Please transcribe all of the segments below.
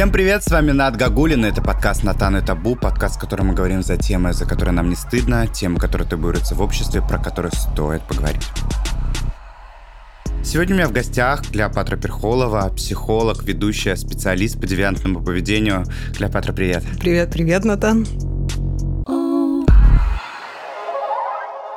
Всем привет, с вами Над Гагулин, это подкаст «Натан и табу», подкаст, в котором мы говорим за темы, за которые нам не стыдно, темы, которые табуируются в обществе, про которые стоит поговорить. Сегодня у меня в гостях Клеопатра Перхолова, психолог, ведущая, специалист по девиантному поведению. Клеопатра, привет. Привет, привет, Натан.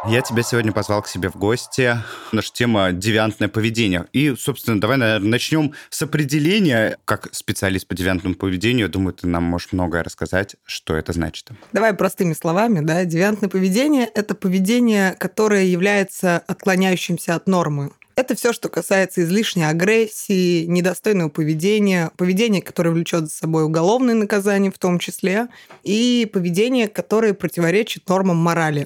Я тебя сегодня позвал к себе в гости. Наша тема – девиантное поведение. И, собственно, давай, наверное, начнем с определения. Как специалист по девиантному поведению, думаю, ты нам можешь многое рассказать, что это значит. Давай простыми словами. Да? Девиантное поведение – это поведение, которое является отклоняющимся от нормы. Это все, что касается излишней агрессии, недостойного поведения, поведения, которое влечет за собой уголовное наказание в том числе, и поведение, которое противоречит нормам морали.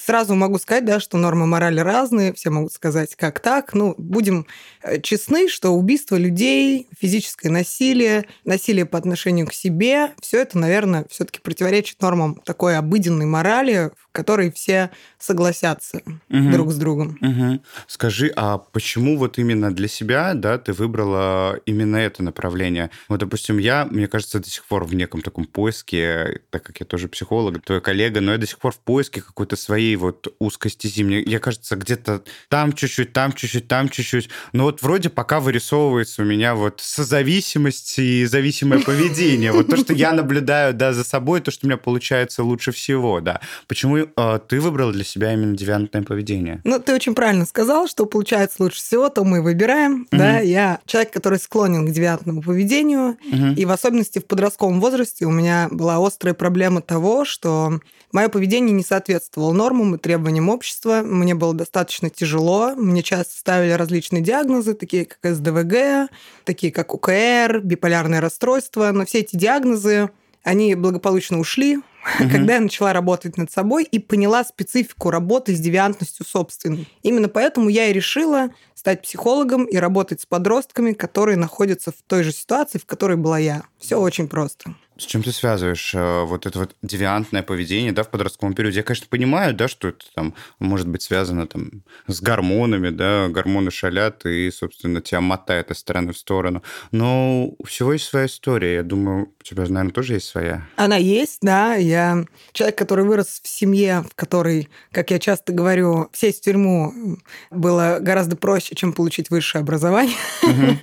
Сразу могу сказать, да, что нормы морали разные, все могут сказать, как так. Ну, будем э, честны, что убийство людей, физическое насилие, насилие по отношению к себе, все это, наверное, все-таки противоречит нормам такой обыденной морали, в которой все согласятся угу. друг с другом. Угу. Скажи, а почему вот именно для себя, да, ты выбрала именно это направление? Вот, допустим, я, мне кажется, до сих пор в неком таком поиске, так как я тоже психолог, твой коллега, но я до сих пор в поиске какой-то своей вот узкости зимней. Я, кажется, где-то там чуть-чуть, там чуть-чуть, там чуть-чуть. Но вот вроде пока вырисовывается у меня вот созависимость и зависимое поведение. Вот то, что я наблюдаю, да, за собой, то, что у меня получается лучше всего, да. Почему э, ты выбрал для себя именно девиантное поведение? Ну, ты очень правильно сказал, что получается лучше всего, то мы выбираем, mm да. Я человек, который склонен к девиантному поведению, mm и в особенности в подростковом возрасте у меня была острая проблема того, что мое поведение не соответствовало соответствовал нормам и требованиям общества. Мне было достаточно тяжело. Мне часто ставили различные диагнозы, такие как СДВГ, такие как УКР, биполярное расстройство. Но все эти диагнозы, они благополучно ушли, угу. когда я начала работать над собой и поняла специфику работы с девиантностью собственной. Именно поэтому я и решила стать психологом и работать с подростками, которые находятся в той же ситуации, в которой была я. Все очень просто. С чем ты связываешь э, вот это вот девиантное поведение, да, в подростковом периоде? Я, конечно, понимаю, да, что это там может быть связано там с гормонами, да, гормоны шалят и, собственно, тебя мотает из стороны в сторону. Но у всего есть своя история. Я думаю, у тебя, наверное, тоже есть своя. Она есть, да. Я человек, который вырос в семье, в которой, как я часто говорю, сесть в тюрьму было гораздо проще, чем получить высшее образование.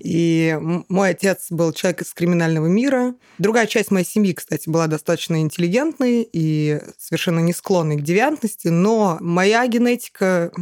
И мой отец был человек из криминального мира. Другая часть моей семьи, кстати, была достаточно интеллигентной и совершенно не склонной к девиантности, но моя генетика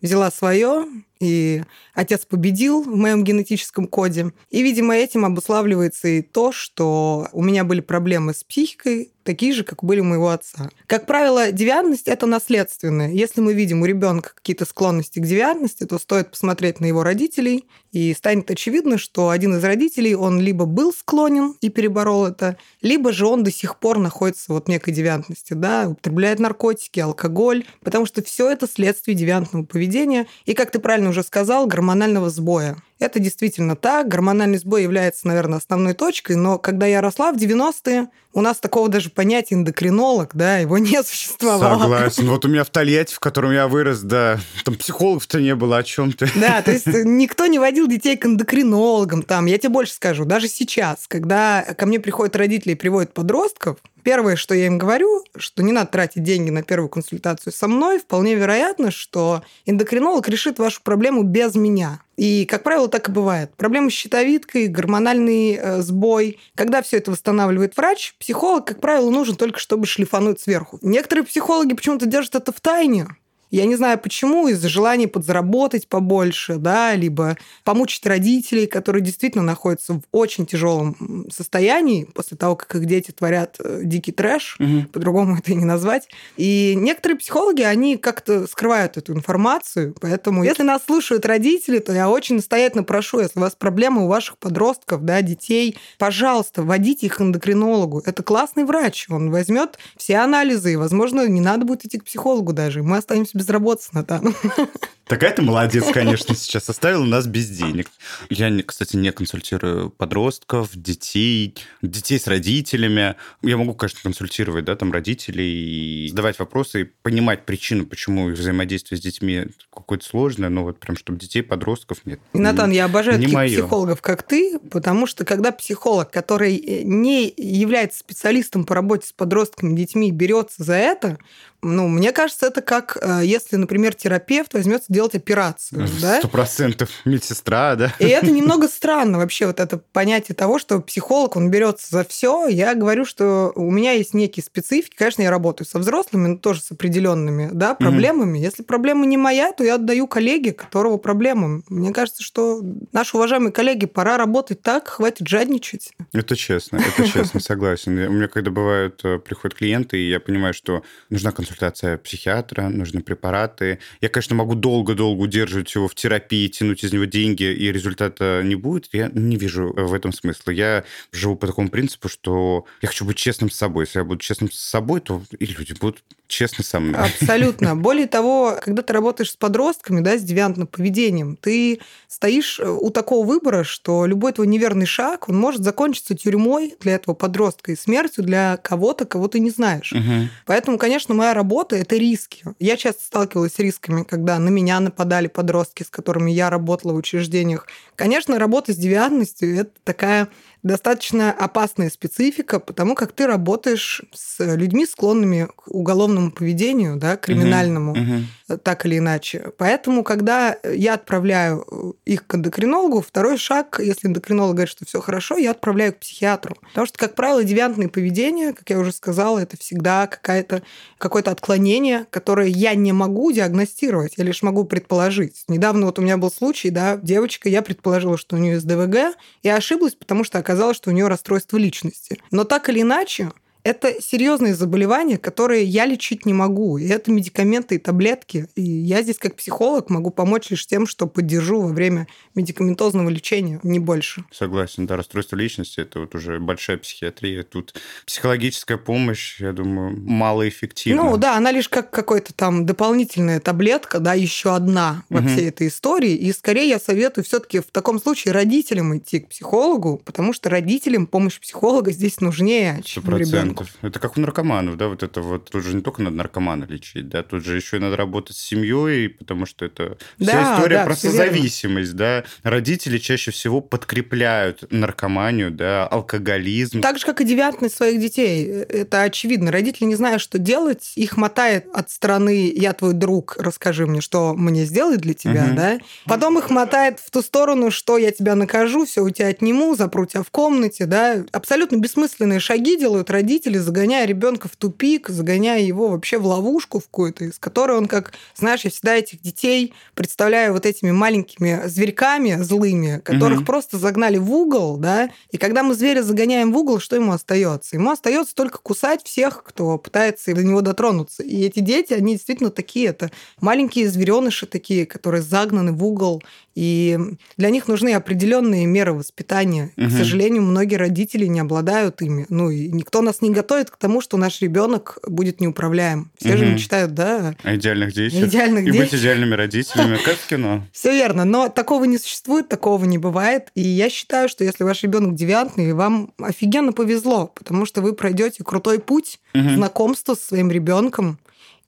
взяла свое, и отец победил в моем генетическом коде. И, видимо, этим обуславливается и то, что у меня были проблемы с психикой, такие же, как были у моего отца. Как правило, девиантность – это наследственное. Если мы видим у ребенка какие-то склонности к девиантности, то стоит посмотреть на его родителей, и станет очевидно, что один из родителей, он либо был склонен и переборол это, либо же он до сих пор находится вот в некой девиантности, да, употребляет наркотики, алкоголь, потому что все это следствие девиантного поведения. И, как ты правильно уже сказал, гормонального сбоя. Это действительно так. Гормональный сбой является, наверное, основной точкой, но когда я росла в 90-е, у нас такого даже понятия эндокринолог, да, его не существовало. Согласен. Вот у меня в Тольятти, в котором я вырос, да, там психологов-то не было, о чем ты. Да, то есть никто не водил детей к эндокринологам. Там, я тебе больше скажу, даже сейчас, когда ко мне приходят родители и приводят подростков, Первое, что я им говорю, что не надо тратить деньги на первую консультацию со мной. Вполне вероятно, что эндокринолог решит вашу проблему без меня. И, как правило, так и бывает. Проблемы с щитовидкой, гормональный э, сбой. Когда все это восстанавливает врач, психолог, как правило, нужен только, чтобы шлифануть сверху. Некоторые психологи почему-то держат это в тайне. Я не знаю почему, из-за желания подзаработать побольше, да, либо помучить родителей, которые действительно находятся в очень тяжелом состоянии после того, как их дети творят э, дикий трэш, угу. по-другому это и не назвать. И некоторые психологи, они как-то скрывают эту информацию, поэтому если нас слушают родители, то я очень настоятельно прошу, если у вас проблемы у ваших подростков, да, детей, пожалуйста, водите их к эндокринологу. Это классный врач, он возьмет все анализы, и, возможно, не надо будет идти к психологу даже, мы останемся безработицы, Натан. Такая ты молодец, конечно, сейчас оставил нас без денег. Я, кстати, не консультирую подростков, детей, детей с родителями. Я могу, конечно, консультировать, да, там, родителей и задавать вопросы и понимать причину, почему их взаимодействие с детьми какое-то сложное, но вот прям, чтобы детей, подростков нет. Натан, я обожаю не таких мое. психологов, как ты, потому что когда психолог, который не является специалистом по работе с подростками, детьми, берется за это, ну, мне кажется, это как э, если, например, терапевт возьмется делать операцию. Сто процентов медсестра, да? И это немного странно вообще, вот это понятие того, что психолог, он берется за все. Я говорю, что у меня есть некие специфики. Конечно, я работаю со взрослыми, но тоже с определенными да, проблемами. Угу. Если проблема не моя, то я отдаю коллеге, которого проблема. Мне кажется, что наши уважаемые коллеги, пора работать так, хватит жадничать. Это честно, это честно, согласен. У меня когда бывают, э, приходят клиенты, и я понимаю, что нужна консультация психиатра, нужны препараты. Я, конечно, могу долго-долго удерживать его в терапии, тянуть из него деньги, и результата не будет. Я не вижу в этом смысла. Я живу по такому принципу, что я хочу быть честным с собой. Если я буду честным с собой, то и люди будут честно со мной. Абсолютно. Более того, когда ты работаешь с подростками, да, с девиантным поведением, ты стоишь э, у такого выбора, что любой твой неверный шаг, он может закончиться тюрьмой для этого подростка и смертью для кого-то, кого ты не знаешь. Угу. Поэтому, конечно, моя работа – это риски. Я часто сталкивалась с рисками, когда на меня нападали подростки, с которыми я работала в учреждениях. Конечно, работа с девиантностью – это такая достаточно опасная специфика, потому как ты работаешь с людьми, склонными к уголовному поведению, да, криминальному, uh-huh. Uh-huh. так или иначе. Поэтому, когда я отправляю их к эндокринологу, второй шаг, если эндокринолог говорит, что все хорошо, я отправляю к психиатру. Потому что, как правило, девиантное поведение, как я уже сказала, это всегда какая-то, какое-то отклонение, которое я не могу диагностировать, я лишь могу предположить. Недавно вот у меня был случай, да, девочка, я предположила, что у нее СДВГ, и ошиблась, потому что, оказалось, что у нее расстройство личности. Но так или иначе, это серьезные заболевания, которые я лечить не могу. И это медикаменты и таблетки. И я здесь как психолог могу помочь лишь тем, что поддержу во время медикаментозного лечения, не больше. Согласен, да, расстройство личности – это вот уже большая психиатрия. Тут психологическая помощь, я думаю, малоэффективна. Ну да, она лишь как какой-то там дополнительная таблетка, да, еще одна во угу. всей этой истории. И скорее я советую все таки в таком случае родителям идти к психологу, потому что родителям помощь психолога здесь нужнее, чем ребенку ребенков. Это как у наркоманов, да, вот это вот. Тут же не только надо наркомана лечить, да, тут же еще и надо работать с семьей, потому что это да, вся история да, про созависимость, да. Родители чаще всего подкрепляют наркоманию, да, алкоголизм. Так же, как и девиантность своих детей. Это очевидно. Родители не знают, что делать, их мотает от стороны «я твой друг, расскажи мне, что мне сделать для тебя», угу. да. Потом их мотает в ту сторону, что я тебя накажу, все у тебя отниму, запру тебя в комнате, да. Абсолютно бессмысленные шаги делают родители, родители, загоняя ребенка в тупик, загоняя его вообще в ловушку в какую-то, из которой он, как, знаешь, я всегда этих детей представляю вот этими маленькими зверьками злыми, которых угу. просто загнали в угол, да, и когда мы зверя загоняем в угол, что ему остается? Ему остается только кусать всех, кто пытается до него дотронуться. И эти дети, они действительно такие, это маленькие звереныши такие, которые загнаны в угол, и для них нужны определенные меры воспитания. Угу. К сожалению, многие родители не обладают ими. Ну и никто нас не готовит к тому, что наш ребенок будет неуправляем. Все угу. же мечтают, да? О идеальных детях. Идеальных и детях. быть идеальными родителями, как в кино. Все верно, но такого не существует, такого не бывает. И я считаю, что если ваш ребенок девиантный, вам офигенно повезло, потому что вы пройдете крутой путь угу. знакомства со своим ребенком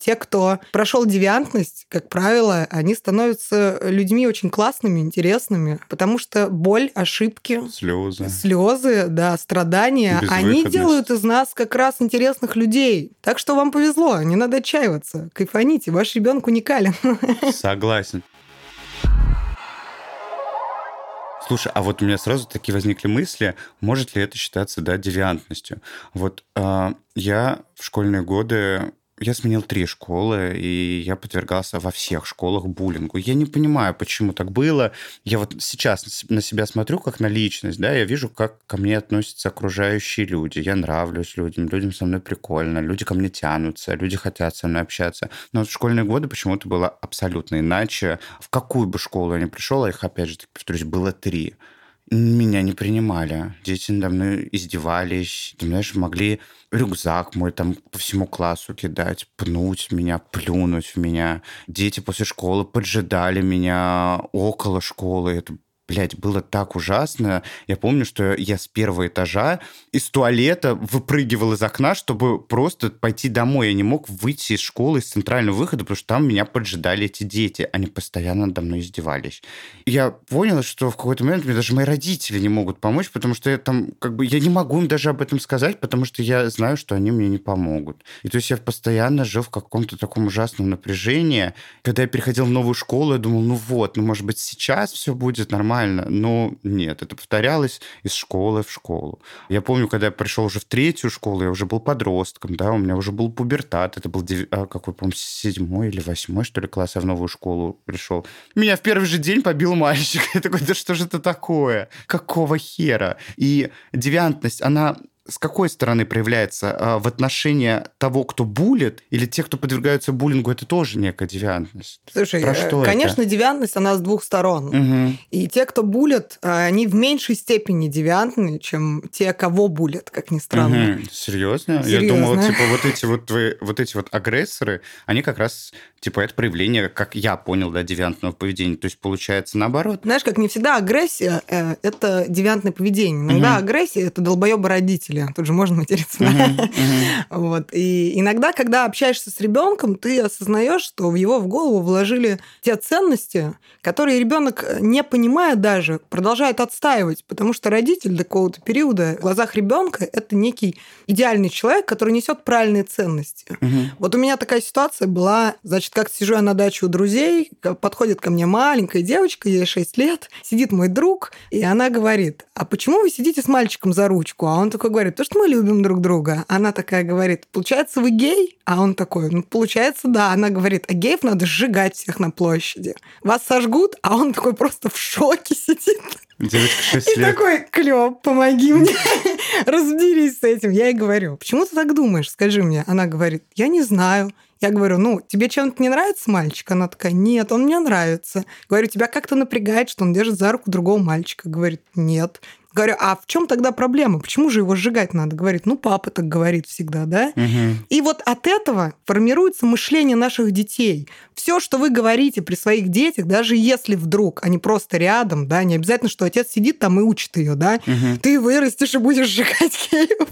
те, кто прошел девиантность, как правило, они становятся людьми очень классными, интересными, потому что боль, ошибки, слезы, слезы, да, страдания, они делают из нас как раз интересных людей. Так что вам повезло, не надо отчаиваться, кайфаните, ваш ребенок уникален. Согласен. Слушай, а вот у меня сразу такие возникли мысли, может ли это считаться, да, девиантностью? Вот э, я в школьные годы я сменил три школы, и я подвергался во всех школах буллингу. Я не понимаю, почему так было. Я вот сейчас на себя смотрю как на личность, да, я вижу, как ко мне относятся окружающие люди. Я нравлюсь людям, людям со мной прикольно, люди ко мне тянутся, люди хотят со мной общаться. Но вот в школьные годы почему-то было абсолютно иначе. В какую бы школу я ни пришел, а их, опять же, повторюсь, было три Меня не принимали. Дети надо мной издевались. Ты знаешь, могли рюкзак мой там по всему классу кидать, пнуть меня, плюнуть в меня. Дети после школы поджидали меня около школы. Это Блять, было так ужасно. Я помню, что я с первого этажа из туалета выпрыгивал из окна, чтобы просто пойти домой. Я не мог выйти из школы, из центрального выхода, потому что там меня поджидали эти дети. Они постоянно надо мной издевались. Я понял, что в какой-то момент мне даже мои родители не могут помочь, потому что я там, как бы, я не могу им даже об этом сказать, потому что я знаю, что они мне не помогут. И то есть я постоянно жил в каком-то таком ужасном напряжении. Когда я переходил в новую школу, я думал, ну вот, ну может быть сейчас все будет нормально, нормально, но нет, это повторялось из школы в школу. Я помню, когда я пришел уже в третью школу, я уже был подростком, да, у меня уже был пубертат, это был дев... а, какой, по-моему, седьмой или восьмой, что ли, класс, я в новую школу пришел. Меня в первый же день побил мальчик. Я такой, да что же это такое? Какого хера? И девиантность, она с какой стороны проявляется? А, в отношении того, кто булит, или тех, кто подвергаются буллингу, это тоже некая девиантность? Слушай, Про что конечно, это? девиантность, она с двух сторон. Угу. И те, кто булит, а, они в меньшей степени девиантны, чем те, кого булят, как ни странно. Угу. Серьезно? Серьезно? Я думал, типа, вот эти вот, твои, вот эти вот агрессоры, они как раз, типа, это проявление, как я понял, да, девиантного поведения. То есть, получается, наоборот. Знаешь, как не всегда агрессия э, – это девиантное поведение. Иногда угу. агрессия – это долбоебы родители родители. Тут же можно материться. Uh-huh, uh-huh. Вот. И иногда, когда общаешься с ребенком, ты осознаешь, что в его в голову вложили те ценности, которые ребенок, не понимая даже, продолжает отстаивать, потому что родитель до какого-то периода в глазах ребенка это некий идеальный человек, который несет правильные ценности. Uh-huh. Вот у меня такая ситуация была, значит, как сижу я на даче у друзей, подходит ко мне маленькая девочка, ей 6 лет, сидит мой друг, и она говорит, а почему вы сидите с мальчиком за ручку? А он такой говорит, говорит, то, что мы любим друг друга. Она такая говорит, получается, вы гей? А он такой, ну, получается, да. Она говорит, а геев надо сжигать всех на площади. Вас сожгут, а он такой просто в шоке сидит. Девочка 6 лет. И такой, Клёп, помоги мне, разберись с этим. Я ей говорю, почему ты так думаешь, скажи мне. Она говорит, я не знаю. Я говорю, ну, тебе чем-то не нравится мальчик? Она такая, нет, он мне нравится. Говорю, тебя как-то напрягает, что он держит за руку другого мальчика? Говорит, нет. Говорю, а в чем тогда проблема? Почему же его сжигать надо? Говорит, ну, папа так говорит всегда, да? Угу. И вот от этого формируется мышление наших детей. Все, что вы говорите при своих детях, даже если вдруг они просто рядом, да, не обязательно, что отец сидит там и учит ее, да, угу. ты вырастешь и будешь сжигать Киев.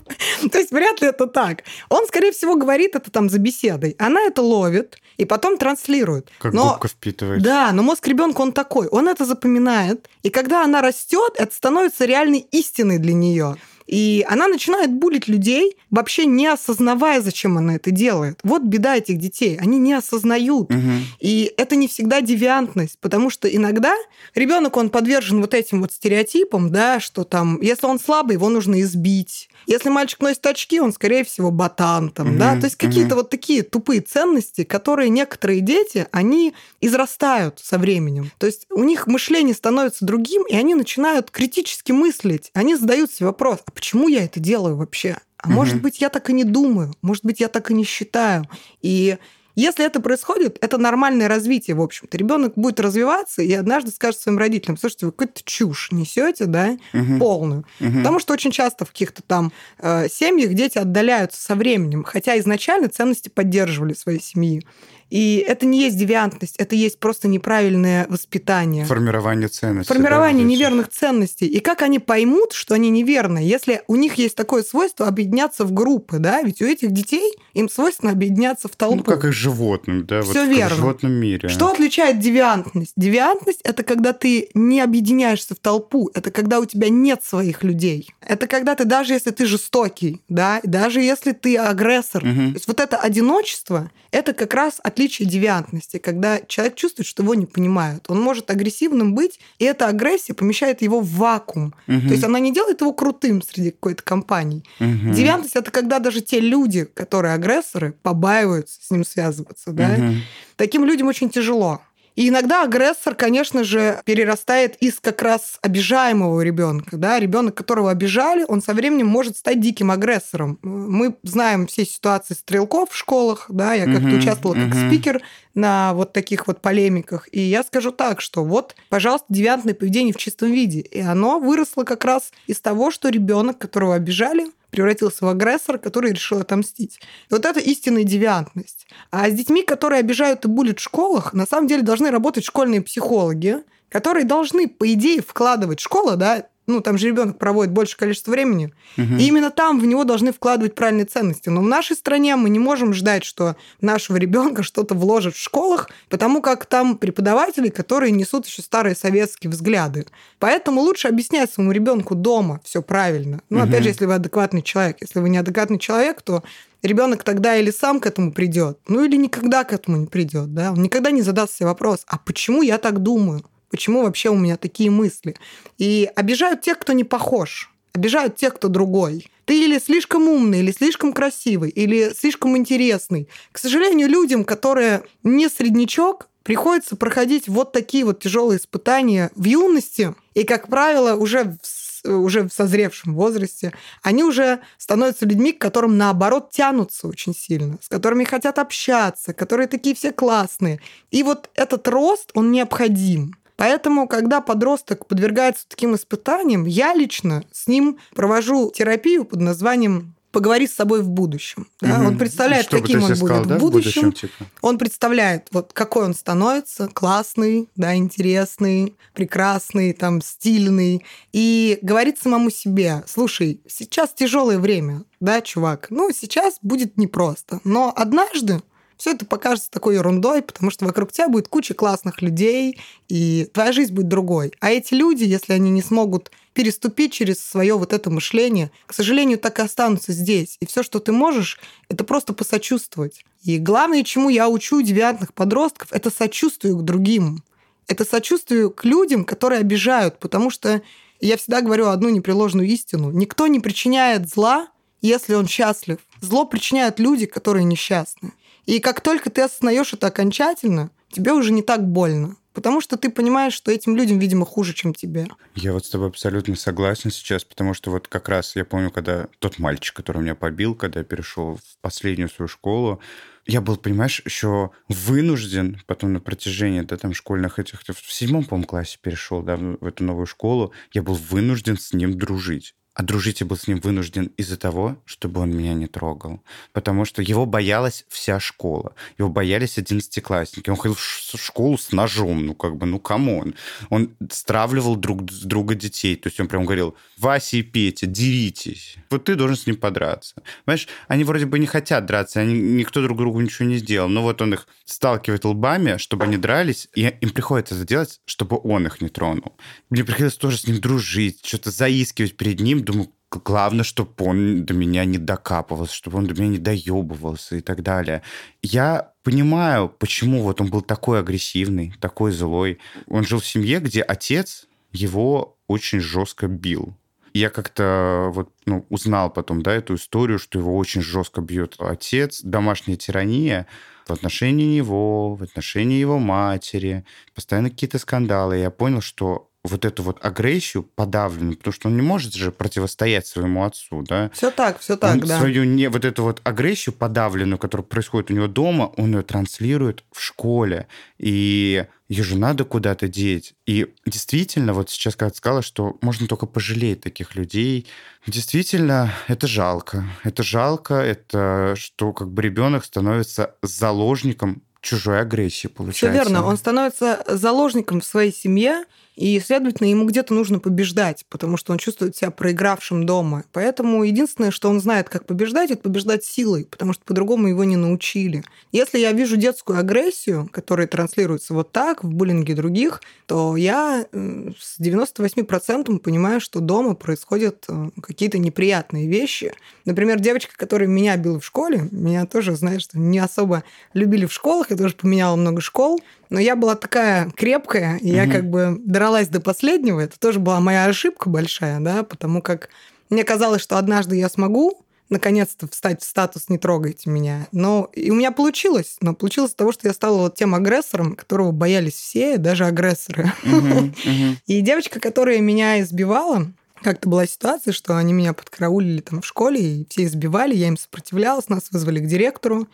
То есть вряд ли это так. Он, скорее всего, говорит это там за беседой. Она это ловит и потом транслирует. Как но, губка впитывает. Да, но мозг ребенка он такой, он это запоминает, и когда она растет, это становится реально реальной истиной для нее. И она начинает булить людей, вообще не осознавая, зачем она это делает. Вот беда этих детей. Они не осознают. Угу. И это не всегда девиантность, потому что иногда ребенок, он подвержен вот этим вот стереотипам, да, что там, если он слабый, его нужно избить. Если мальчик носит очки, он, скорее всего, ботан там, угу. да. То есть какие-то угу. вот такие тупые ценности, которые некоторые дети, они израстают со временем. То есть у них мышление становится другим, и они начинают критически мыслить. Они задают себе вопрос, а почему я это делаю вообще? А угу. может быть, я так и не думаю, может быть, я так и не считаю. И если это происходит, это нормальное развитие, в общем-то. Ребенок будет развиваться и однажды скажет своим родителям, слушайте, вы какую-то чушь несете, да, угу. полную. Угу. Потому что очень часто в каких-то там э, семьях дети отдаляются со временем, хотя изначально ценности поддерживали своей семьи. И это не есть девиантность, это есть просто неправильное воспитание. Формирование ценностей. Формирование да, неверных ценностей. И как они поймут, что они неверные, если у них есть такое свойство объединяться в группы, да? Ведь у этих детей им свойственно объединяться в толпу. Ну, как и животным, да? Все вот верно. в животном мире. Что отличает девиантность? Девиантность – это когда ты не объединяешься в толпу, это когда у тебя нет своих людей. Это когда ты, даже если ты жестокий, да, даже если ты агрессор, угу. то есть вот это одиночество – это как раз отличие девиантности, когда человек чувствует, что его не понимают. Он может агрессивным быть, и эта агрессия помещает его в вакуум. Угу. То есть она не делает его крутым среди какой-то компании. Угу. Девиантность это когда даже те люди, которые агрессоры, побаиваются с ним связываться. Да? Угу. Таким людям очень тяжело. И иногда агрессор, конечно же, перерастает из как раз обижаемого ребенка. Да? Ребенок, которого обижали, он со временем может стать диким агрессором. Мы знаем все ситуации стрелков в школах. Да? Я как-то uh-huh, участвовала как спикер на вот таких вот полемиках. И я скажу так, что вот, пожалуйста, девиантное поведение в чистом виде. И оно выросло как раз из того, что ребенок, которого обижали, превратился в агрессора, который решил отомстить. И вот это истинная девиантность. А с детьми, которые обижают и булят в школах, на самом деле должны работать школьные психологи, которые должны, по идее, вкладывать школа, да, ну, там же ребенок проводит больше количества времени, угу. и именно там в него должны вкладывать правильные ценности. Но в нашей стране мы не можем ждать, что нашего ребенка что-то вложат в школах, потому как там преподаватели, которые несут еще старые советские взгляды. Поэтому лучше объяснять своему ребенку дома все правильно. Ну, угу. опять же, если вы адекватный человек. Если вы неадекватный человек, то ребенок тогда или сам к этому придет, ну или никогда к этому не придет, да, он никогда не задаст себе вопрос, а почему я так думаю? Почему вообще у меня такие мысли? И обижают тех, кто не похож. Обижают тех, кто другой. Ты или слишком умный, или слишком красивый, или слишком интересный. К созналению, людям, которые не среднячок, приходится проходить вот такие вот тяжелые испытания в юности. И, как правило, уже в, уже в созревшем возрасте, они уже становятся людьми, к которым, наоборот, тянутся очень сильно, с которыми хотят общаться, которые такие все классные. И вот этот рост, он необходим. Поэтому, когда подросток подвергается таким испытаниям, я лично с ним провожу терапию под названием поговори с собой в будущем. Да? Угу. Он представляет, Что каким он сказал, будет да, в будущем. В будущем типа? Он представляет, вот какой он становится, классный, да, интересный, прекрасный, там, стильный. И говорит самому себе, слушай, сейчас тяжелое время, да, чувак, ну, сейчас будет непросто, но однажды все это покажется такой ерундой, потому что вокруг тебя будет куча классных людей, и твоя жизнь будет другой. А эти люди, если они не смогут переступить через свое вот это мышление, к сожалению, так и останутся здесь. И все, что ты можешь, это просто посочувствовать. И главное, чему я учу девиантных подростков, это сочувствие к другим. Это сочувствие к людям, которые обижают, потому что я всегда говорю одну непреложную истину. Никто не причиняет зла, если он счастлив. Зло причиняют люди, которые несчастны. И как только ты осознаешь это окончательно, тебе уже не так больно. Потому что ты понимаешь, что этим людям, видимо, хуже, чем тебе. Я вот с тобой абсолютно согласен сейчас, потому что вот как раз я помню, когда тот мальчик, который меня побил, когда я перешел в последнюю свою школу, я был, понимаешь, еще вынужден потом на протяжении да, там, школьных этих... В седьмом, по-моему, классе перешел да, в эту новую школу. Я был вынужден с ним дружить. А дружить я был с ним вынужден из-за того, чтобы он меня не трогал. Потому что его боялась вся школа. Его боялись одиннадцатиклассники. Он ходил в школу с ножом. Ну, как бы, ну, come on. Он стравливал друг с друга детей. То есть он прям говорил, Вася и Петя, деритесь. Вот ты должен с ним подраться. Понимаешь, они вроде бы не хотят драться, они, никто друг другу ничего не сделал. Но вот он их сталкивает лбами, чтобы они дрались, и им приходится это делать, чтобы он их не тронул. Мне приходилось тоже с ним дружить, что-то заискивать перед ним, думаю, главное, чтобы он до меня не докапывался, чтобы он до меня не доебывался и так далее. Я понимаю, почему вот он был такой агрессивный, такой злой. Он жил в семье, где отец его очень жестко бил. Я как-то вот ну, узнал потом, да, эту историю, что его очень жестко бьет отец, домашняя тирания в отношении него, в отношении его матери, постоянно какие-то скандалы. Я понял, что вот эту вот агрессию подавленную, потому что он не может же противостоять своему отцу, да? Все так, все так, он да. Свою не, вот эту вот агрессию подавленную, которая происходит у него дома, он ее транслирует в школе. И ее же надо куда-то деть. И действительно, вот сейчас, ты сказала, что можно только пожалеть таких людей, действительно, это жалко. Это жалко, это что как бы ребенок становится заложником чужой агрессии, получается. Все верно. Он становится заложником в своей семье, и, следовательно, ему где-то нужно побеждать, потому что он чувствует себя проигравшим дома. Поэтому единственное, что он знает, как побеждать, это побеждать силой, потому что по-другому его не научили. Если я вижу детскую агрессию, которая транслируется вот так в буллинге других, то я э, с 98% понимаю, что дома происходят э, какие-то неприятные вещи. Например, девочка, которая меня била в школе, меня тоже, знаешь, не особо любили в школах, я тоже поменяла много школ, но я была такая крепкая, и угу. я как бы дралась до последнего. Это тоже была моя ошибка большая, да, потому как мне казалось, что однажды я смогу, наконец-то встать в статус «не трогайте меня». Но и у меня получилось. Но получилось от того, что я стала вот тем агрессором, которого боялись все, даже агрессоры. И девочка, которая меня избивала, как-то была ситуация, что они меня подкараулили там в школе, и все избивали, я им сопротивлялась, нас вызвали к директору.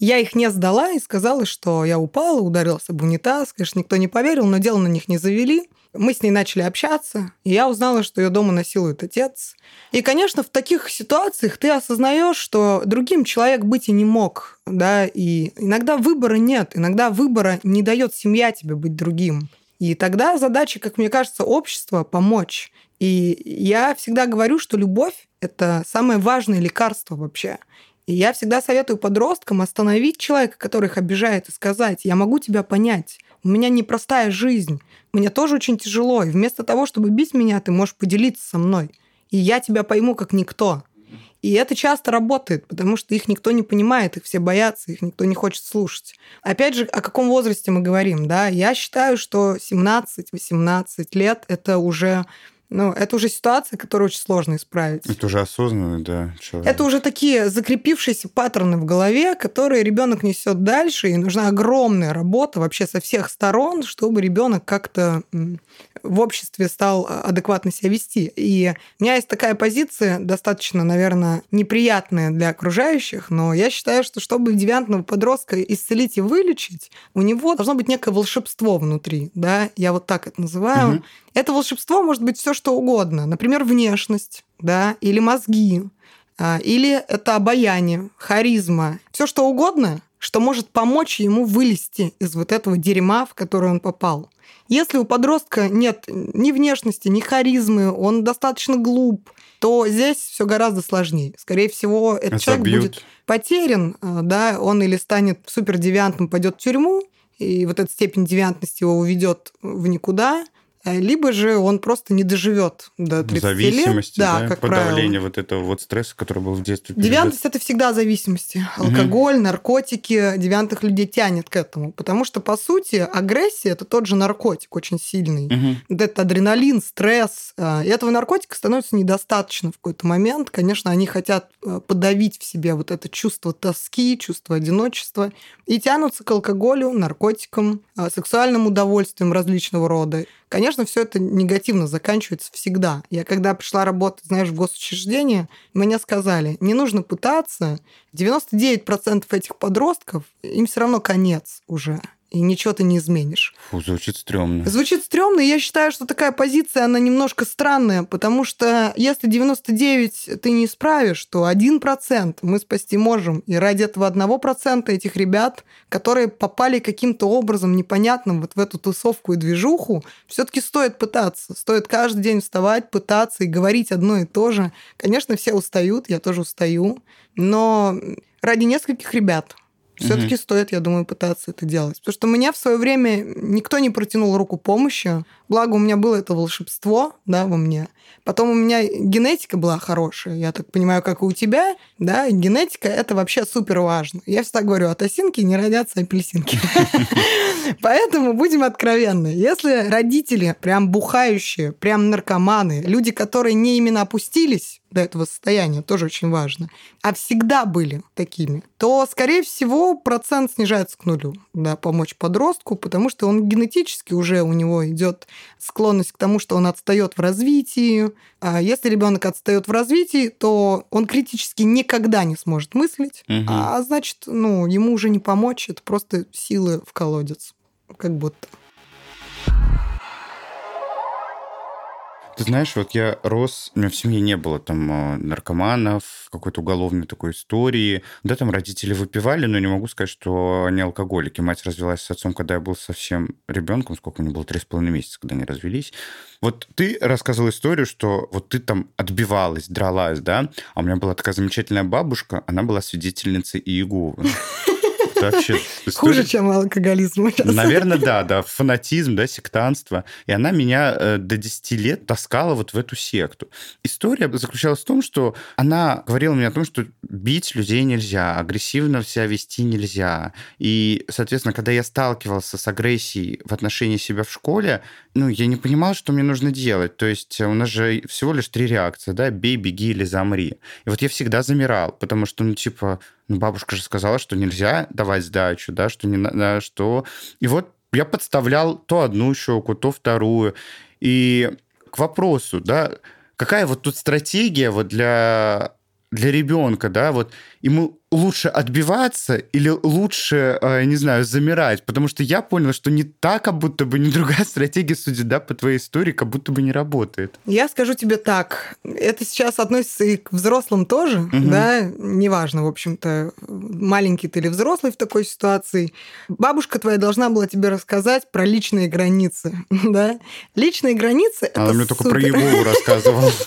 Я их не сдала и сказала, что я упала, ударилась об унитаз. Конечно, никто не поверил, но дело на них не завели. Мы с ней начали общаться, и я узнала, что ее дома насилует отец. И, конечно, в таких ситуациях ты осознаешь, что другим человек быть и не мог, да, и иногда выбора нет, иногда выбора не дает семья тебе быть другим. И тогда задача, как мне кажется, общества помочь. И я всегда говорю, что любовь – это самое важное лекарство вообще. И я всегда советую подросткам остановить человека, который их обижает, и сказать, я могу тебя понять, у меня непростая жизнь, мне тоже очень тяжело, и вместо того, чтобы бить меня, ты можешь поделиться со мной, и я тебя пойму как никто. И это часто работает, потому что их никто не понимает, их все боятся, их никто не хочет слушать. Опять же, о каком возрасте мы говорим, да? Я считаю, что 17-18 лет – это уже ну, это уже ситуация, которую очень сложно исправить. Это уже осознанно, да, человек. Это уже такие закрепившиеся паттерны в голове, которые ребенок несет дальше, и нужна огромная работа вообще со всех сторон, чтобы ребенок как-то в обществе стал адекватно себя вести. И у меня есть такая позиция, достаточно, наверное, неприятная для окружающих, но я считаю, что чтобы девиантного подростка исцелить и вылечить, у него должно быть некое волшебство внутри, да, я вот так это называю. Угу. Это волшебство может быть все что угодно. Например, внешность, да, или мозги, а, или это обаяние, харизма, все что угодно, что может помочь ему вылезти из вот этого дерьма, в которое он попал. Если у подростка нет ни внешности, ни харизмы, он достаточно глуп, то здесь все гораздо сложнее. Скорее всего, этот человек будет потерян, а, да, он или станет супердевиантным, пойдет в тюрьму, и вот эта степень девиантности его уведет в никуда – либо же он просто не доживет до 30 зависимости, лет. Да, да как подавление правило. вот этого вот стресса, который был в детстве. Девиантность – это всегда зависимости. Алкоголь, угу. наркотики, девиантных людей тянет к этому. Потому что, по сути, агрессия – это тот же наркотик очень сильный. Угу. Это адреналин, стресс. Э, и этого наркотика становится недостаточно в какой-то момент. Конечно, они хотят э, подавить в себе вот это чувство тоски, чувство одиночества и тянутся к алкоголю, наркотикам, сексуальным удовольствиям различного рода. Конечно, все это негативно заканчивается всегда. Я когда пришла работать, знаешь, в госучреждение, мне сказали, не нужно пытаться. 99% этих подростков, им все равно конец уже и ничего ты не изменишь. Фу, звучит стрёмно. Звучит стрёмно, и я считаю, что такая позиция, она немножко странная, потому что если 99 ты не исправишь, то 1% мы спасти можем. И ради этого 1% этих ребят, которые попали каким-то образом непонятным вот в эту тусовку и движуху, все таки стоит пытаться. Стоит каждый день вставать, пытаться и говорить одно и то же. Конечно, все устают, я тоже устаю, но ради нескольких ребят – все-таки угу. стоит, я думаю, пытаться это делать. Потому что мне в свое время никто не протянул руку помощи. Благо, у меня было это волшебство, да, во мне. Потом у меня генетика была хорошая, я так понимаю, как и у тебя, да, генетика – это вообще супер важно. Я всегда говорю, от осинки не родятся апельсинки. Поэтому будем откровенны. Если родители прям бухающие, прям наркоманы, люди, которые не именно опустились до этого состояния, тоже очень важно, а всегда были такими, то, скорее всего, процент снижается к нулю, да, помочь подростку, потому что он генетически уже у него идет склонность к тому, что он отстает в развитии. А если ребенок отстает в развитии, то он критически никогда не сможет мыслить, угу. а значит, ну, ему уже не помочь, это просто силы в колодец, как будто. Ты знаешь, вот я рос, у меня в семье не было там э, наркоманов, какой-то уголовной такой истории. Да, там родители выпивали, но не могу сказать, что они алкоголики. Мать развелась с отцом, когда я был совсем ребенком, сколько мне было, три с половиной месяца, когда они развелись. Вот ты рассказывал историю, что вот ты там отбивалась, дралась, да? А у меня была такая замечательная бабушка, она была свидетельницей Иеговы. Вообще... Хуже, чем алкоголизм. Наверное, да, да, фанатизм, да, сектанство. И она меня э, до 10 лет таскала вот в эту секту. История заключалась в том, что она говорила мне о том, что бить людей нельзя, агрессивно себя вести нельзя. И, соответственно, когда я сталкивался с агрессией в отношении себя в школе, ну, я не понимал, что мне нужно делать. То есть у нас же всего лишь три реакции, да, бей, беги или замри. И вот я всегда замирал, потому что, ну, типа, ну, бабушка же сказала, что нельзя давать сдачу, да, что не надо, что... И вот я подставлял то одну щеку, то вторую. И к вопросу, да, какая вот тут стратегия вот для для ребенка, да, вот ему лучше отбиваться или лучше, э, не знаю, замирать? Потому что я понял, что не так, как будто бы, не другая стратегия, судя, да, по твоей истории, как будто бы не работает. Я скажу тебе так. Это сейчас относится и к взрослым тоже, угу. да, неважно, в общем-то, маленький ты или взрослый в такой ситуации. Бабушка твоя должна была тебе рассказать про личные границы, да. Личные границы... Она мне только про Егову рассказывала.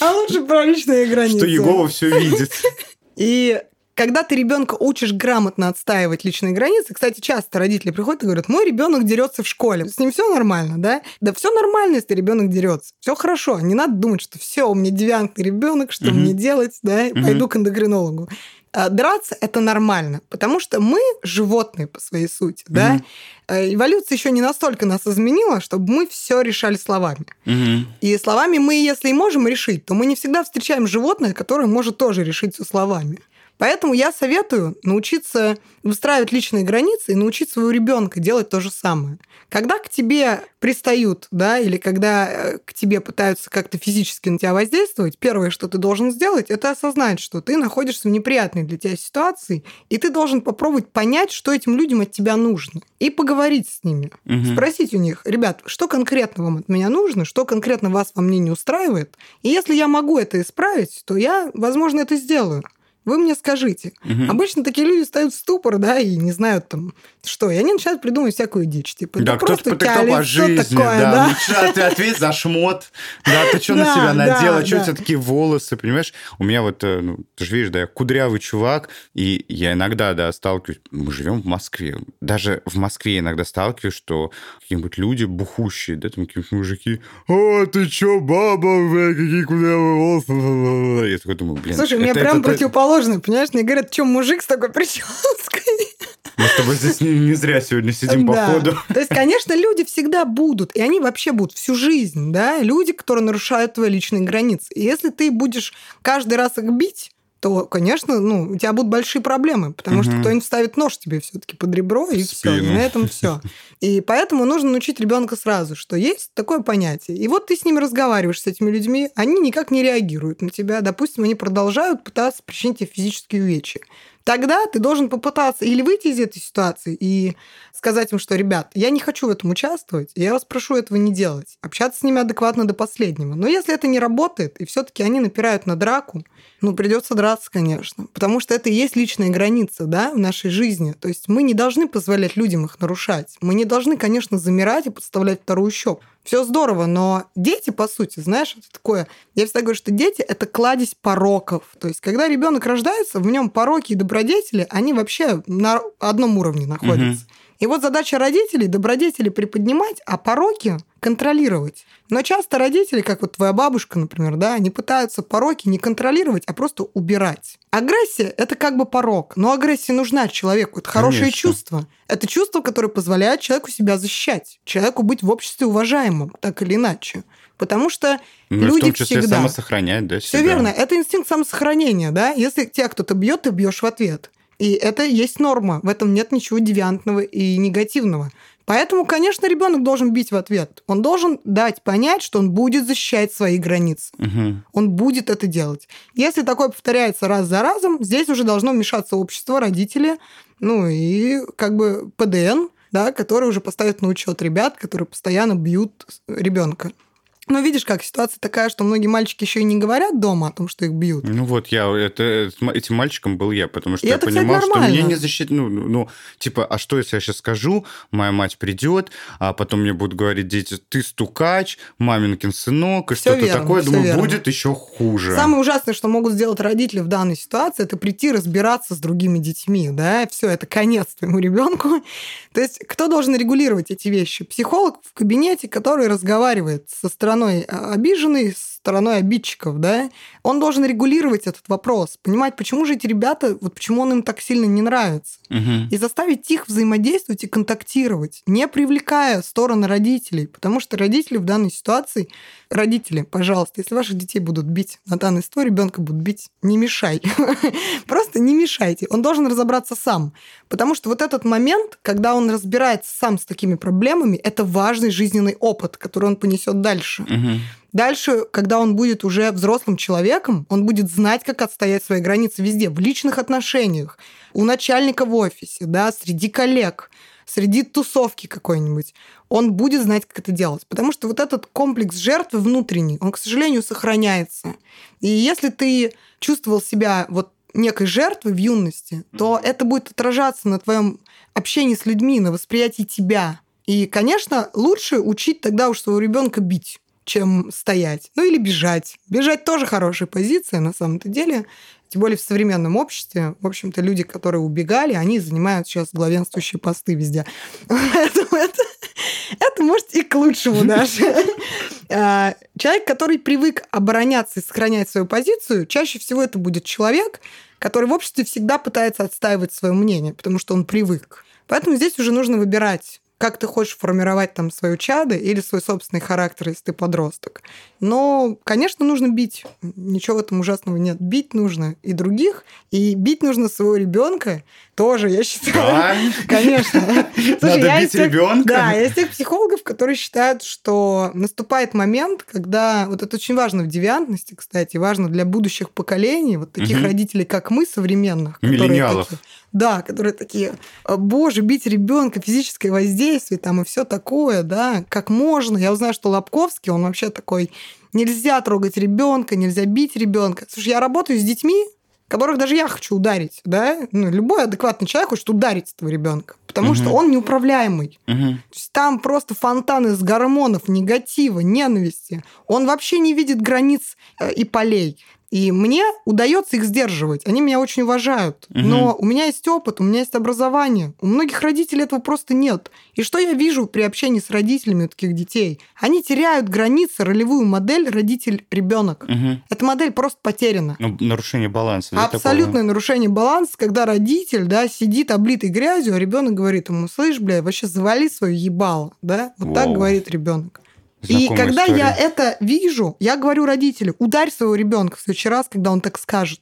А лучше про личные границы. Что Егова все видит. И когда ты ребенка учишь грамотно отстаивать личные границы, кстати, часто родители приходят и говорят, мой ребенок дерется в школе, с ним все нормально, да? Да все нормально, если ребенок дерется, все хорошо, не надо думать, что все, у меня девиантный ребенок, что мне делать, да, пойду к эндокринологу. А, драться это нормально, потому что мы животные по своей сути, mm-hmm. да. Эволюция еще не настолько нас изменила, чтобы мы все решали словами. Mm-hmm. И словами мы, если и можем решить, то мы не всегда встречаем животное, которое может тоже решить все словами. Поэтому я советую научиться выстраивать личные границы и научить своего ребенка делать то же самое. Когда к тебе пристают, да, или когда э, к тебе пытаются как-то физически на тебя воздействовать, первое, что ты должен сделать, это осознать, что ты находишься в неприятной для тебя ситуации, и ты должен попробовать понять, что этим людям от тебя нужно, и поговорить с ними, угу. спросить у них, ребят, что конкретно вам от меня нужно, что конкретно вас во мне не устраивает, и если я могу это исправить, то я, возможно, это сделаю. Вы мне скажите. Угу. Обычно такие люди стоят в ступор, да, и не знают там, что. И они начинают придумывать всякую дичь. Типа, да, кто-то потыкал по жизни, такое, да. да. Лучше ты ответь за шмот. Да, ты что на себя надела, что у тебя такие волосы, понимаешь? У меня вот, э, ну, ты же видишь, да, я кудрявый чувак, и я иногда, да, сталкиваюсь, мы живем в Москве, даже в Москве иногда сталкиваюсь, что какие-нибудь люди бухущие, да, там какие-нибудь мужики, а, ты чё, баба, бля, какие кудрявые волосы. Я такой думаю, блин. Слушай, у меня прям противоположно сложно, понимаешь? Мне говорят, что мужик с такой прической? Мы с тобой здесь не, не зря сегодня сидим, да. походу. То есть, конечно, люди всегда будут, и они вообще будут всю жизнь, да, люди, которые нарушают твои личные границы. И если ты будешь каждый раз их бить, то, конечно, ну, у тебя будут большие проблемы, потому угу. что кто-нибудь ставит нож тебе все-таки под ребро, и все, на этом все. И поэтому нужно научить ребенка сразу, что есть такое понятие. И вот ты с ними разговариваешь, с этими людьми, они никак не реагируют на тебя. Допустим, они продолжают пытаться причинить тебе физические увечья. Тогда ты должен попытаться или выйти из этой ситуации и сказать им, что, ребят, я не хочу в этом участвовать, я вас прошу этого не делать. Общаться с ними адекватно до последнего. Но если это не работает, и все-таки они напирают на драку, ну, придется драться, конечно. Потому что это и есть личная граница, да, в нашей жизни. То есть мы не должны позволять людям их нарушать. Мы не должны, конечно, замирать и подставлять вторую щеку. Все здорово, но дети, по сути, знаешь, это такое... Я всегда говорю, что дети — это кладезь пороков. То есть, когда ребенок рождается, в нем пороки и добродетели, они вообще на одном уровне находятся. Угу. И вот задача родителей – добродетели приподнимать, а пороки контролировать. Но часто родители, как вот твоя бабушка, например, да, они пытаются пороки не контролировать, а просто убирать. Агрессия – это как бы порок, но агрессия нужна человеку. Это хорошее Конечно. чувство. Это чувство, которое позволяет человеку себя защищать, человеку быть в обществе уважаемым, так или иначе. Потому что ну, люди в том числе всегда... самосохранять, да, Все верно. Это инстинкт самосохранения, да. Если тебя кто-то бьет, ты бьешь в ответ. И это есть норма. В этом нет ничего девиантного и негативного. Поэтому, конечно, ребенок должен бить в ответ. Он должен дать понять, что он будет защищать свои границы. Угу. Он будет это делать. Если такое повторяется раз за разом, здесь уже должно вмешаться общество, родители, ну и как бы ПДН, да, который уже поставит на учет ребят, которые постоянно бьют ребенка. Но видишь, как ситуация такая, что многие мальчики еще и не говорят дома о том, что их бьют. Ну вот я, это, этим мальчиком был я, потому что и я это, понимал, кстати, что мне не защитить, ну, ну, типа, а что, если я сейчас скажу, моя мать придет, а потом мне будут говорить дети, ты стукач, маминкин сынок, и что-то такое, думаю, верно. будет еще хуже. Самое ужасное, что могут сделать родители в данной ситуации, это прийти разбираться с другими детьми, да, все, это конец твоему ребенку. То есть кто должен регулировать эти вещи? Психолог в кабинете, который разговаривает со стороны стороной а, обиженный, стороной обидчиков, да, он должен регулировать этот вопрос, понимать, почему же эти ребята, вот почему он им так сильно не нравится, угу. и заставить их взаимодействовать и контактировать, не привлекая стороны родителей, потому что родители в данной ситуации, родители, пожалуйста, если ваших детей будут бить на данной истории, ребенка будут бить, не мешай, просто не мешайте, он должен разобраться сам, потому что вот этот момент, когда он разбирается сам с такими проблемами, это важный жизненный опыт, который он понесет дальше. Угу. Дальше, когда он будет уже взрослым человеком, он будет знать, как отстоять свои границы везде, в личных отношениях, у начальника в офисе, да, среди коллег, среди тусовки какой-нибудь. Он будет знать, как это делать. Потому что вот этот комплекс жертвы внутренний, он, к сожалению, сохраняется. И если ты чувствовал себя вот некой жертвой в юности, то это будет отражаться на твоем общении с людьми, на восприятии тебя. И, конечно, лучше учить тогда уж своего ребенка бить чем стоять. Ну или бежать. Бежать тоже хорошая позиция на самом-то деле. Тем более в современном обществе, в общем-то, люди, которые убегали, они занимают сейчас главенствующие посты везде. Поэтому это, это может и к лучшему даже. А, человек, который привык обороняться и сохранять свою позицию, чаще всего это будет человек, который в обществе всегда пытается отстаивать свое мнение, потому что он привык. Поэтому здесь уже нужно выбирать как ты хочешь формировать там свою чадо или свой собственный характер, если ты подросток. Но, конечно, нужно бить. Ничего в этом ужасного нет. Бить нужно и других, и бить нужно своего ребенка тоже, я считаю. Да? Конечно. Слушай, Надо бить ребенка. Да, я из тех психологов, которые считают, что наступает момент, когда вот это очень важно в девиантности, кстати, важно для будущих поколений, вот таких угу. родителей, как мы, современных. Миллениалов. Такие, да, которые такие, боже, бить ребенка, физическое воздействие там и все такое, да, как можно. Я узнаю, что Лобковский, он вообще такой, нельзя трогать ребенка, нельзя бить ребенка. Слушай, я работаю с детьми, которых даже я хочу ударить, да, ну, любой адекватный человек хочет ударить этого ребенка, потому угу. что он неуправляемый. Угу. То есть там просто фонтан из гормонов, негатива, ненависти. Он вообще не видит границ э, и полей. И мне удается их сдерживать. Они меня очень уважают. Угу. Но у меня есть опыт, у меня есть образование. У многих родителей этого просто нет. И что я вижу при общении с родителями таких детей? Они теряют границы, ролевую модель родитель-ребенок. Угу. Эта модель просто потеряна. Ну, нарушение баланса. Да, Абсолютное такого? нарушение баланса, когда родитель да, сидит облитый грязью, а ребенок говорит ему, слышь, бля, вообще завали свое ебало. Да? Вот Воу. так говорит ребенок. И когда история. я это вижу, я говорю родителю, ударь своего ребенка в следующий раз, когда он так скажет.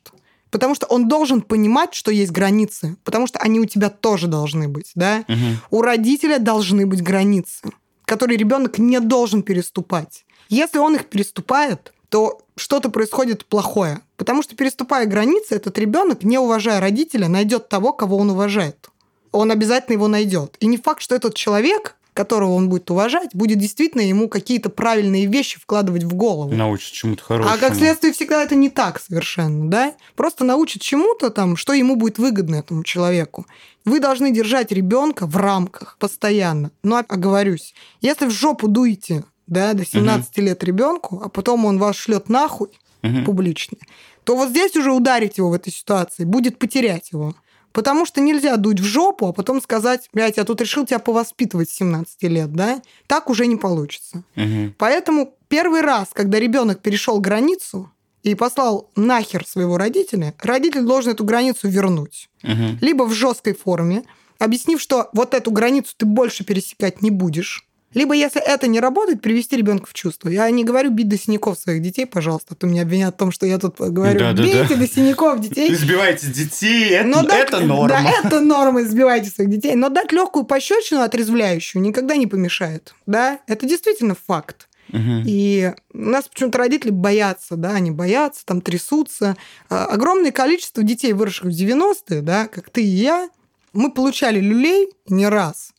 Потому что он должен понимать, что есть границы, потому что они у тебя тоже должны быть, да? Угу. У родителя должны быть границы, которые ребенок не должен переступать. Если он их переступает, то что-то происходит плохое. Потому что переступая границы, этот ребенок, не уважая родителя, найдет того, кого он уважает. Он обязательно его найдет. И не факт, что этот человек которого он будет уважать, будет действительно ему какие-то правильные вещи вкладывать в голову. Научит чему-то хорошему. А как следствие всегда это не так совершенно, да? Просто научит чему-то там, что ему будет выгодно этому человеку. Вы должны держать ребенка в рамках постоянно. Но оговорюсь, если в жопу дуете да, до 17 угу. лет ребенку, а потом он вас шлет нахуй угу. публично, то вот здесь уже ударить его в этой ситуации будет потерять его. Потому что нельзя дуть в жопу, а потом сказать, блядь, я тут решил тебя повоспитывать с 17 лет, да? Так уже не получится. Угу. Поэтому первый раз, когда ребенок перешел границу и послал нахер своего родителя, родитель должен эту границу вернуть. Угу. Либо в жесткой форме, объяснив, что вот эту границу ты больше пересекать не будешь. Либо, если это не работает, привести ребенка в чувство. Я не говорю бить до синяков своих детей, пожалуйста, а то меня обвинят в том, что я тут говорю, да, бейте да, да. до синяков детей. Избивайте детей, это, Но дать, это норма. Да, это норма, избивайте своих детей. Но дать легкую пощечину отрезвляющую никогда не помешает. Да, это действительно факт. Угу. И нас почему-то родители боятся, да, они боятся, там трясутся. А, огромное количество детей, выросших в 90-е, да, как ты и я, мы получали люлей не раз,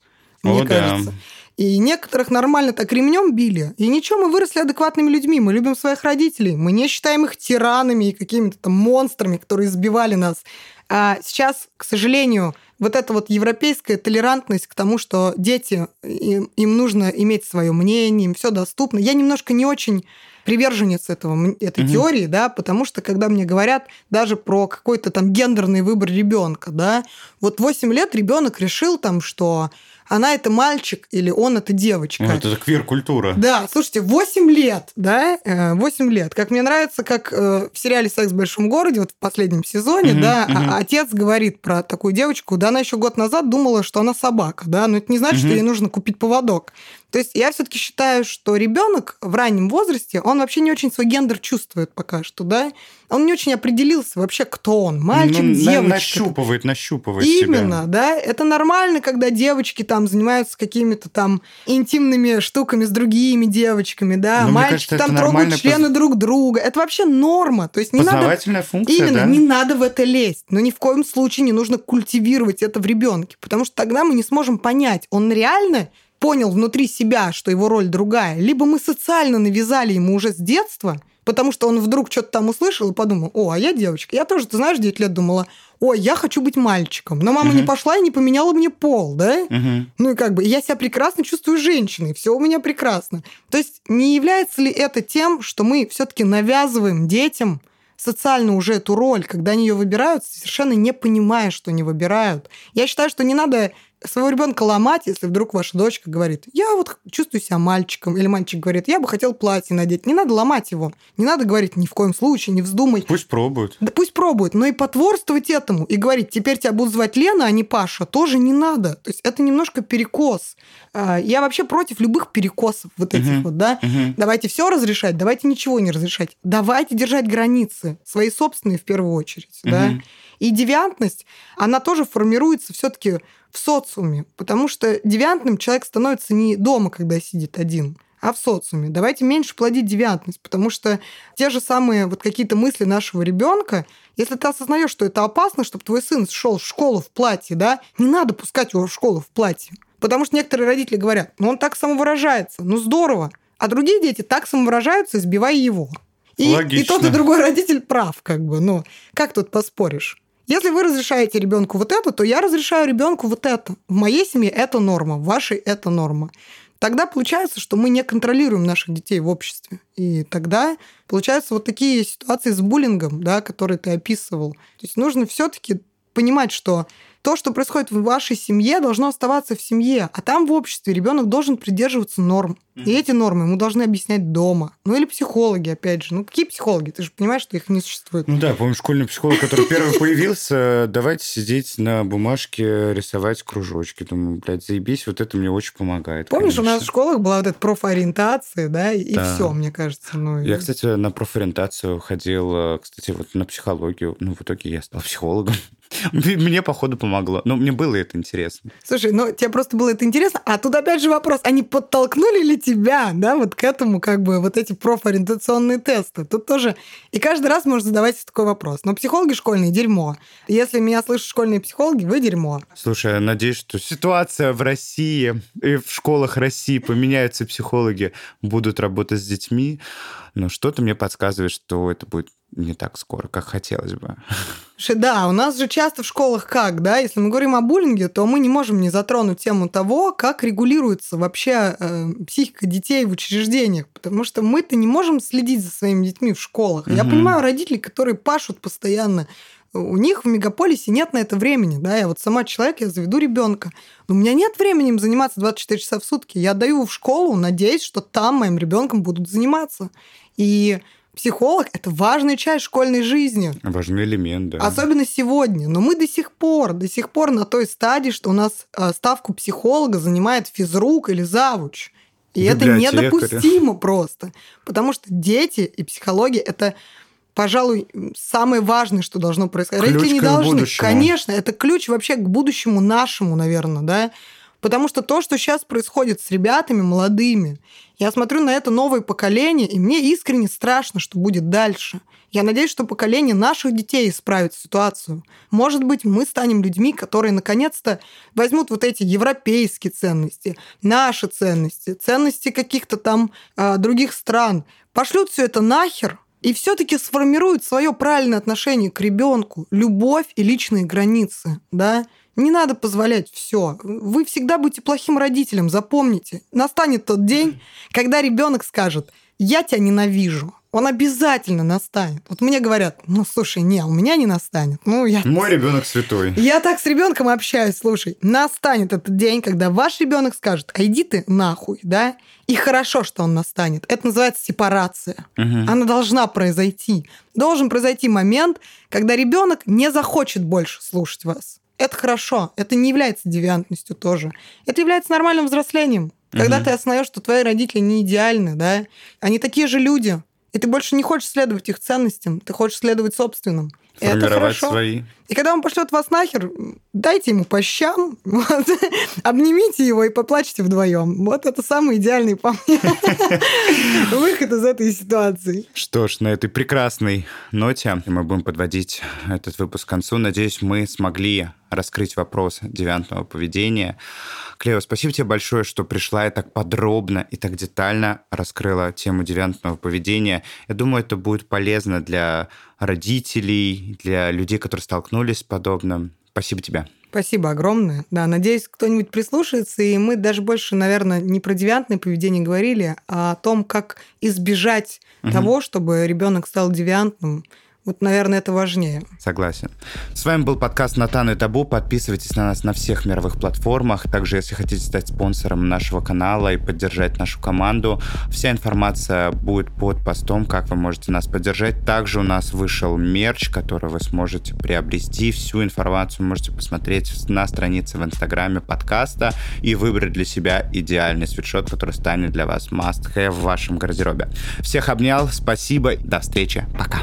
мне О, кажется. Да. И некоторых нормально так ремнем били. И ничего, мы выросли адекватными людьми. Мы любим своих родителей. Мы не считаем их тиранами и какими-то там монстрами, которые избивали нас. А сейчас, к сожалению, вот эта вот европейская толерантность к тому, что дети, им, им нужно иметь свое мнение, им все доступно. Я немножко не очень приверженец этого, этой угу. теории, да, потому что когда мне говорят даже про какой-то там гендерный выбор ребенка, да, вот 8 лет ребенок решил там, что она это мальчик или он это девочка. Ну, это квир-культура. Да, слушайте, 8 лет, да, 8 э, лет. Как мне нравится, как э, в сериале «Секс в большом городе», вот в последнем сезоне, угу, да, угу. отец говорит про такую девочку, да, она еще год назад думала, что она собака, да, но это не значит, угу. что ей нужно купить поводок. То есть я все-таки считаю, что ребенок в раннем возрасте, он вообще не очень свой гендер чувствует пока что, да? Он не очень определился вообще, кто он, мальчик, ну, девочка. Нащупывает, нащупывает Именно, себя. да. Это нормально, когда девочки там занимаются какими-то там интимными штуками с другими девочками, да. Но Мальчики кажется, там трогают члены поз... друг друга. Это вообще норма. То есть не надо... функция, Именно, да? не надо в это лезть. Но ни в коем случае не нужно культивировать это в ребенке, потому что тогда мы не сможем понять, он реально понял внутри себя, что его роль другая, либо мы социально навязали ему уже с детства, потому что он вдруг что-то там услышал и подумал, о, а я девочка. Я тоже, ты знаешь, 9 лет думала, ой, я хочу быть мальчиком. Но мама угу. не пошла и не поменяла мне пол, да? Угу. Ну и как бы я себя прекрасно чувствую женщиной, все у меня прекрасно. То есть не является ли это тем, что мы все-таки навязываем детям социально уже эту роль, когда они ее выбирают, совершенно не понимая, что не выбирают. Я считаю, что не надо своего ребенка ломать, если вдруг ваша дочка говорит, я вот чувствую себя мальчиком, или мальчик говорит, я бы хотел платье надеть. Не надо ломать его. Не надо говорить ни в коем случае, не вздумай. Пусть пробуют. Да пусть пробуют, но и потворствовать этому, и говорить, теперь тебя будут звать Лена, а не Паша, тоже не надо. То есть это немножко перекос. А, я вообще против любых перекосов вот этих uh-huh. вот, да. Uh-huh. Давайте все разрешать, давайте ничего не разрешать. Давайте держать границы, свои собственные в первую очередь, uh-huh. да. И девиантность, она тоже формируется все-таки в социуме, потому что девиантным человек становится не дома, когда сидит один, а в социуме. Давайте меньше плодить девиантность, потому что те же самые вот какие-то мысли нашего ребенка, если ты осознаешь, что это опасно, чтобы твой сын шел в школу в платье, да, не надо пускать его в школу в платье. Потому что некоторые родители говорят, ну он так самовыражается, ну здорово. А другие дети так самовыражаются, избивая его. И, и тот, и другой родитель прав, как бы. Ну, как тут поспоришь? Если вы разрешаете ребенку вот это, то я разрешаю ребенку вот это. В моей семье это норма, в вашей это норма. Тогда получается, что мы не контролируем наших детей в обществе. И тогда получаются вот такие ситуации с буллингом, да, которые ты описывал. То есть нужно все-таки понимать, что то, что происходит в вашей семье, должно оставаться в семье, а там в обществе ребенок должен придерживаться норм. И эти нормы ему должны объяснять дома. Ну или психологи, опять же. Ну какие психологи? Ты же понимаешь, что их не существует. Ну да, помню, школьный психолог, который первый появился, давайте сидеть на бумажке, рисовать кружочки. Думаю, блядь, заебись, вот это мне очень помогает. Помнишь, у нас в школах была вот эта профориентация, да, и все, мне кажется. Ну, я, кстати, на профориентацию ходил, кстати, вот на психологию. Ну, в итоге я стал психологом. Мне, походу, помогло. Но мне было это интересно. Слушай, ну тебе просто было это интересно. А тут опять же вопрос, они подтолкнули ли тебя, да, вот к этому, как бы, вот эти профориентационные тесты. Тут тоже... И каждый раз можно задавать такой вопрос. Но психологи школьные – дерьмо. Если меня слышат школьные психологи, вы дерьмо. Слушай, я надеюсь, что ситуация в России и в школах России поменяются, психологи будут работать с детьми. Но что-то мне подсказывает, что это будет не так скоро, как хотелось бы. Да, у нас же часто в школах как, да, если мы говорим о буллинге, то мы не можем не затронуть тему того, как регулируется вообще э, психика детей в учреждениях, потому что мы-то не можем следить за своими детьми в школах. Угу. Я понимаю родителей, которые пашут постоянно, у них в мегаполисе нет на это времени, да, я вот сама человек, я заведу ребенка, но у меня нет времени им заниматься 24 часа в сутки, я даю его в школу, надеюсь, что там моим ребенком будут заниматься. И психолог – это важная часть школьной жизни. Важный элемент, да. Особенно сегодня. Но мы до сих пор, до сих пор на той стадии, что у нас а, ставку психолога занимает физрук или завуч. И это недопустимо просто. Потому что дети и психология – это пожалуй, самое важное, что должно происходить. Ключ Родители не должны. Будущему. Конечно, это ключ вообще к будущему нашему, наверное, да. Потому что то, что сейчас происходит с ребятами молодыми, я смотрю на это новое поколение, и мне искренне страшно, что будет дальше. Я надеюсь, что поколение наших детей исправит ситуацию. Может быть, мы станем людьми, которые наконец-то возьмут вот эти европейские ценности, наши ценности, ценности каких-то там э, других стран, пошлют все это нахер, и все-таки сформируют свое правильное отношение к ребенку, любовь и личные границы, да, не надо позволять все. Вы всегда будете плохим родителем, запомните. Настанет тот день, когда ребенок скажет, я тебя ненавижу. Он обязательно настанет. Вот мне говорят, ну слушай, не, у меня не настанет. Ну, я... Мой ребенок святой. Я так с ребенком общаюсь, слушай, настанет этот день, когда ваш ребенок скажет, а иди ты нахуй, да? И хорошо, что он настанет. Это называется сепарация. Угу. Она должна произойти. Должен произойти момент, когда ребенок не захочет больше слушать вас. Это хорошо. Это не является девиантностью тоже. Это является нормальным взрослением. Когда угу. ты осознаешь, что твои родители не идеальны, да, они такие же люди, и ты больше не хочешь следовать их ценностям, ты хочешь следовать собственным. Это хорошо. свои. И когда он пошлет вас нахер, дайте ему по щам, вот, обнимите его и поплачьте вдвоем. Вот это самый идеальный по мне выход из этой ситуации. Что ж, на этой прекрасной ноте мы будем подводить этот выпуск к концу. Надеюсь, мы смогли раскрыть вопрос девиантного поведения. Клео, спасибо тебе большое, что пришла и так подробно и так детально раскрыла тему девиантного поведения. Я думаю, это будет полезно для родителей, для людей, которые столкнулись с подобным. Спасибо тебе. Спасибо огромное. Да, надеюсь, кто-нибудь прислушается, и мы даже больше, наверное, не про девиантное поведение говорили, а о том, как избежать угу. того, чтобы ребенок стал девиантным вот, наверное, это важнее. Согласен. С вами был подкаст «Натан и Табу». Подписывайтесь на нас на всех мировых платформах. Также, если хотите стать спонсором нашего канала и поддержать нашу команду, вся информация будет под постом, как вы можете нас поддержать. Также у нас вышел мерч, который вы сможете приобрести. Всю информацию можете посмотреть на странице в инстаграме подкаста и выбрать для себя идеальный свитшот, который станет для вас must-have в вашем гардеробе. Всех обнял, спасибо, до встречи, пока.